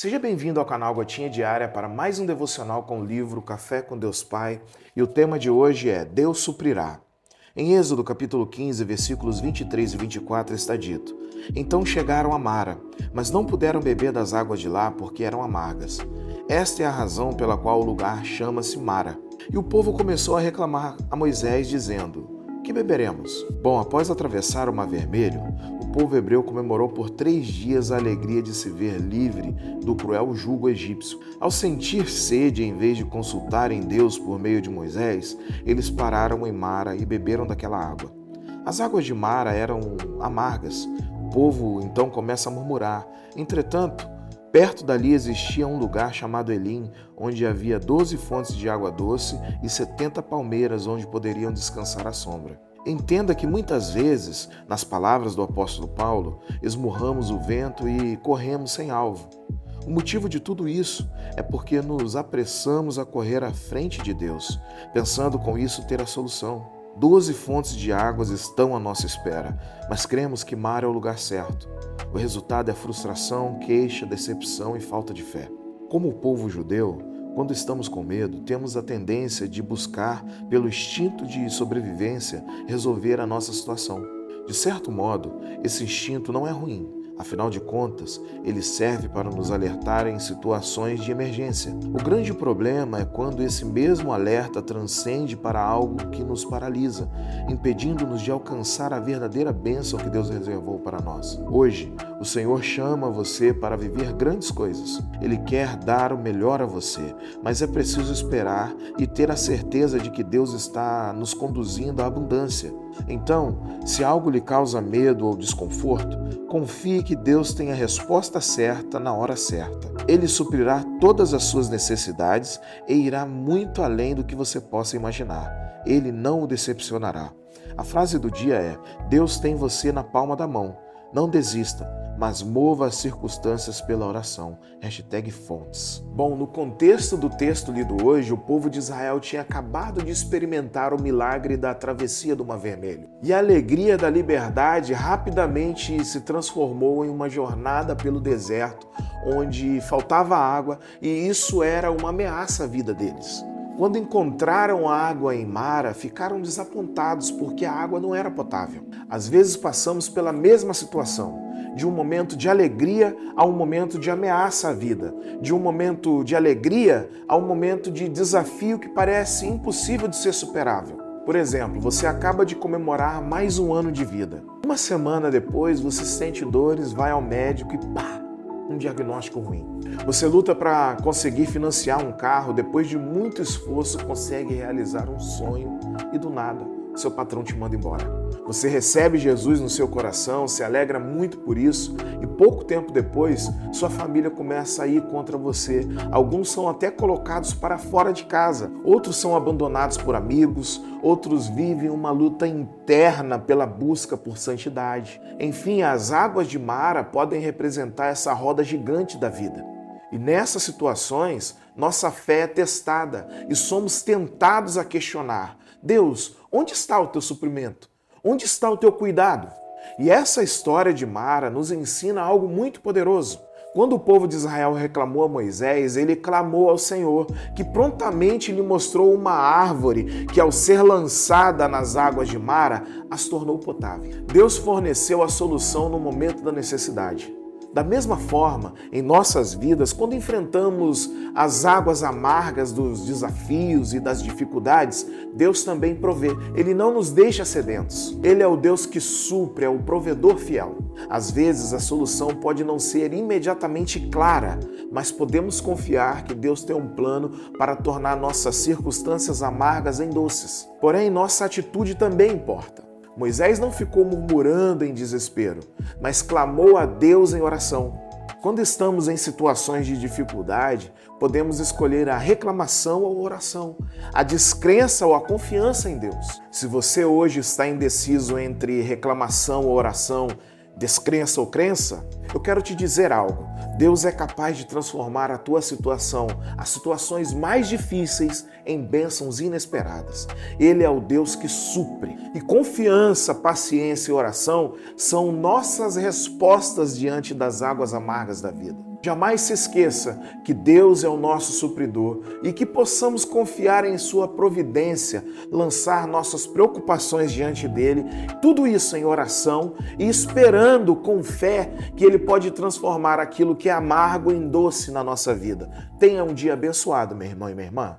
Seja bem-vindo ao canal Gotinha Diária para mais um devocional com o livro Café com Deus Pai. E o tema de hoje é Deus suprirá. Em Êxodo capítulo 15, versículos 23 e 24 está dito: Então chegaram a Mara, mas não puderam beber das águas de lá porque eram amargas. Esta é a razão pela qual o lugar chama-se Mara. E o povo começou a reclamar a Moisés, dizendo: Que beberemos? Bom, após atravessar o Mar Vermelho, povo hebreu comemorou por três dias a alegria de se ver livre do cruel jugo egípcio. Ao sentir sede, em vez de consultarem Deus por meio de Moisés, eles pararam em Mara e beberam daquela água. As águas de Mara eram amargas. O povo então começa a murmurar. Entretanto, Perto dali existia um lugar chamado Elim, onde havia doze fontes de água doce e setenta palmeiras onde poderiam descansar à sombra. Entenda que muitas vezes, nas palavras do apóstolo Paulo, esmurramos o vento e corremos sem alvo. O motivo de tudo isso é porque nos apressamos a correr à frente de Deus, pensando com isso ter a solução. Doze fontes de águas estão à nossa espera, mas cremos que mar é o lugar certo. O resultado é frustração, queixa, decepção e falta de fé. Como o povo judeu, quando estamos com medo, temos a tendência de buscar, pelo instinto de sobrevivência, resolver a nossa situação. De certo modo, esse instinto não é ruim, Afinal de contas, ele serve para nos alertar em situações de emergência. O grande problema é quando esse mesmo alerta transcende para algo que nos paralisa, impedindo-nos de alcançar a verdadeira bênção que Deus reservou para nós. Hoje, o Senhor chama você para viver grandes coisas. Ele quer dar o melhor a você, mas é preciso esperar e ter a certeza de que Deus está nos conduzindo à abundância. Então, se algo lhe causa medo ou desconforto, confie que Deus tem a resposta certa na hora certa. Ele suprirá todas as suas necessidades e irá muito além do que você possa imaginar. Ele não o decepcionará. A frase do dia é: Deus tem você na palma da mão. Não desista mas mova as circunstâncias pela oração. Hashtag fontes. Bom, no contexto do texto lido hoje, o povo de Israel tinha acabado de experimentar o milagre da travessia do Mar Vermelho. E a alegria da liberdade rapidamente se transformou em uma jornada pelo deserto, onde faltava água e isso era uma ameaça à vida deles. Quando encontraram água em Mara, ficaram desapontados porque a água não era potável. Às vezes passamos pela mesma situação de um momento de alegria a um momento de ameaça à vida, de um momento de alegria a um momento de desafio que parece impossível de ser superável. Por exemplo, você acaba de comemorar mais um ano de vida. Uma semana depois, você sente dores, vai ao médico e pá, um diagnóstico ruim. Você luta para conseguir financiar um carro, depois de muito esforço, consegue realizar um sonho e do nada, seu patrão te manda embora. Você recebe Jesus no seu coração, se alegra muito por isso e pouco tempo depois sua família começa a ir contra você. Alguns são até colocados para fora de casa, outros são abandonados por amigos, outros vivem uma luta interna pela busca por santidade. Enfim, as águas de Mara podem representar essa roda gigante da vida. E nessas situações, nossa fé é testada e somos tentados a questionar: Deus, onde está o teu suprimento? Onde está o teu cuidado? E essa história de Mara nos ensina algo muito poderoso. Quando o povo de Israel reclamou a Moisés, ele clamou ao Senhor, que prontamente lhe mostrou uma árvore que, ao ser lançada nas águas de Mara, as tornou potável. Deus forneceu a solução no momento da necessidade. Da mesma forma, em nossas vidas, quando enfrentamos as águas amargas dos desafios e das dificuldades, Deus também provê. Ele não nos deixa sedentos. Ele é o Deus que supre, é o provedor fiel. Às vezes a solução pode não ser imediatamente clara, mas podemos confiar que Deus tem um plano para tornar nossas circunstâncias amargas em doces. Porém, nossa atitude também importa. Moisés não ficou murmurando em desespero, mas clamou a Deus em oração. Quando estamos em situações de dificuldade, podemos escolher a reclamação ou a oração, a descrença ou a confiança em Deus. Se você hoje está indeciso entre reclamação ou oração, descrença ou crença, eu quero te dizer algo. Deus é capaz de transformar a tua situação, as situações mais difíceis, em bênçãos inesperadas. Ele é o Deus que supre. E confiança, paciência e oração são nossas respostas diante das águas amargas da vida. Jamais se esqueça que Deus é o nosso supridor e que possamos confiar em Sua providência, lançar nossas preocupações diante dele, tudo isso em oração e esperando com fé que Ele pode transformar aquilo que é amargo em doce na nossa vida. Tenha um dia abençoado, meu irmão e minha irmã.